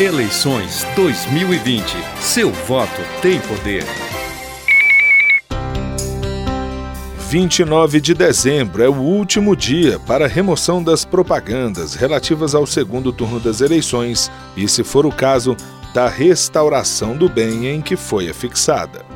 Eleições 2020. Seu voto tem poder. 29 de dezembro é o último dia para a remoção das propagandas relativas ao segundo turno das eleições e, se for o caso, da restauração do bem em que foi afixada.